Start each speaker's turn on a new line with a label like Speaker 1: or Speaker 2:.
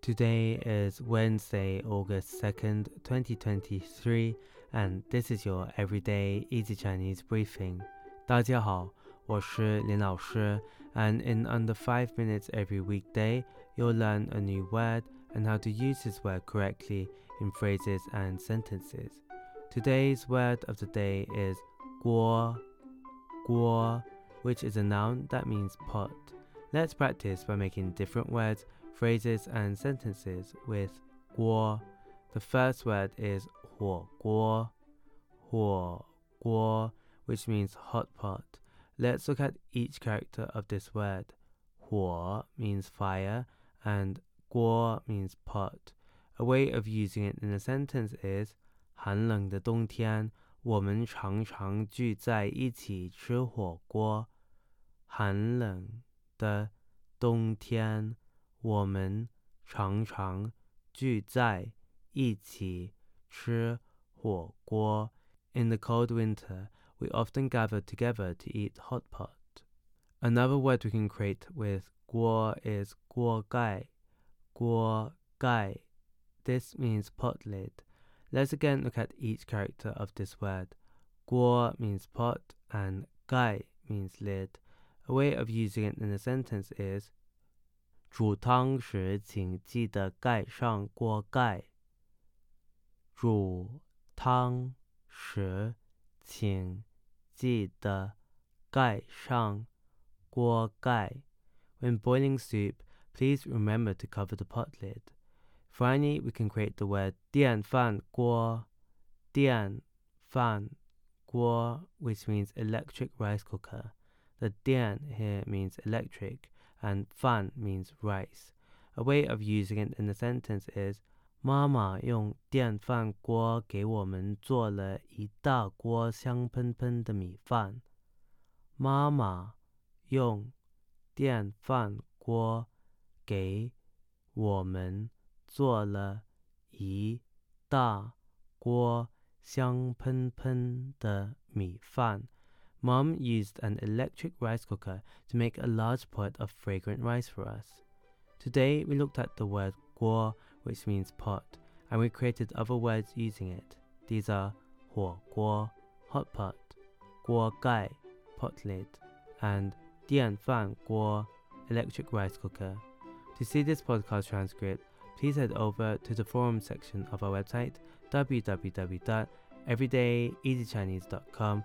Speaker 1: Today is Wednesday, August 2nd, 2023, and this is your everyday easy Chinese briefing. 大家好，我是林老师, and in under 5 minutes every weekday, you'll learn a new word and how to use this word correctly in phrases and sentences. Today's word of the day is guo, guo, which is a noun that means pot. Let's practice by making different words phrases and sentences with guo. The first word is 火锅,火锅, which means hot pot. Let's look at each character of this word. 火 means fire and 锅 means pot. A way of using it in a sentence is 寒冷的冬天，我们常常聚在一起吃火锅。寒冷 的冬天。我们常常聚在一起吃火锅。In the cold winter, we often gather together to eat hot pot. Another word we can create with 锅 is 锅盖,锅盖. This means pot lid. Let's again look at each character of this word. 锅 means pot and 盖 means lid. A way of using it in a sentence is 煮汤时请记得盖上锅盖。煮汤时请记得盖上锅盖。When boiling soup, please remember to cover the pot lid. Finally, we can create the word 电饭锅,电饭锅, which means electric rice cooker. The 电 here means electric and fan means rice. A way of using it in a sentence is 妈妈用电饭锅给我们做了一大锅香喷喷的米饭。妈妈用电饭锅给我们做了一大锅香喷喷的米饭。 Mom used an electric rice cooker to make a large pot of fragrant rice for us. Today we looked at the word guo, which means pot, and we created other words using it. These are huo guo, hot pot, guo gai, pot lid, and dian fan guo, electric rice cooker. To see this podcast transcript, please head over to the forum section of our website www.everydayeasychinese.com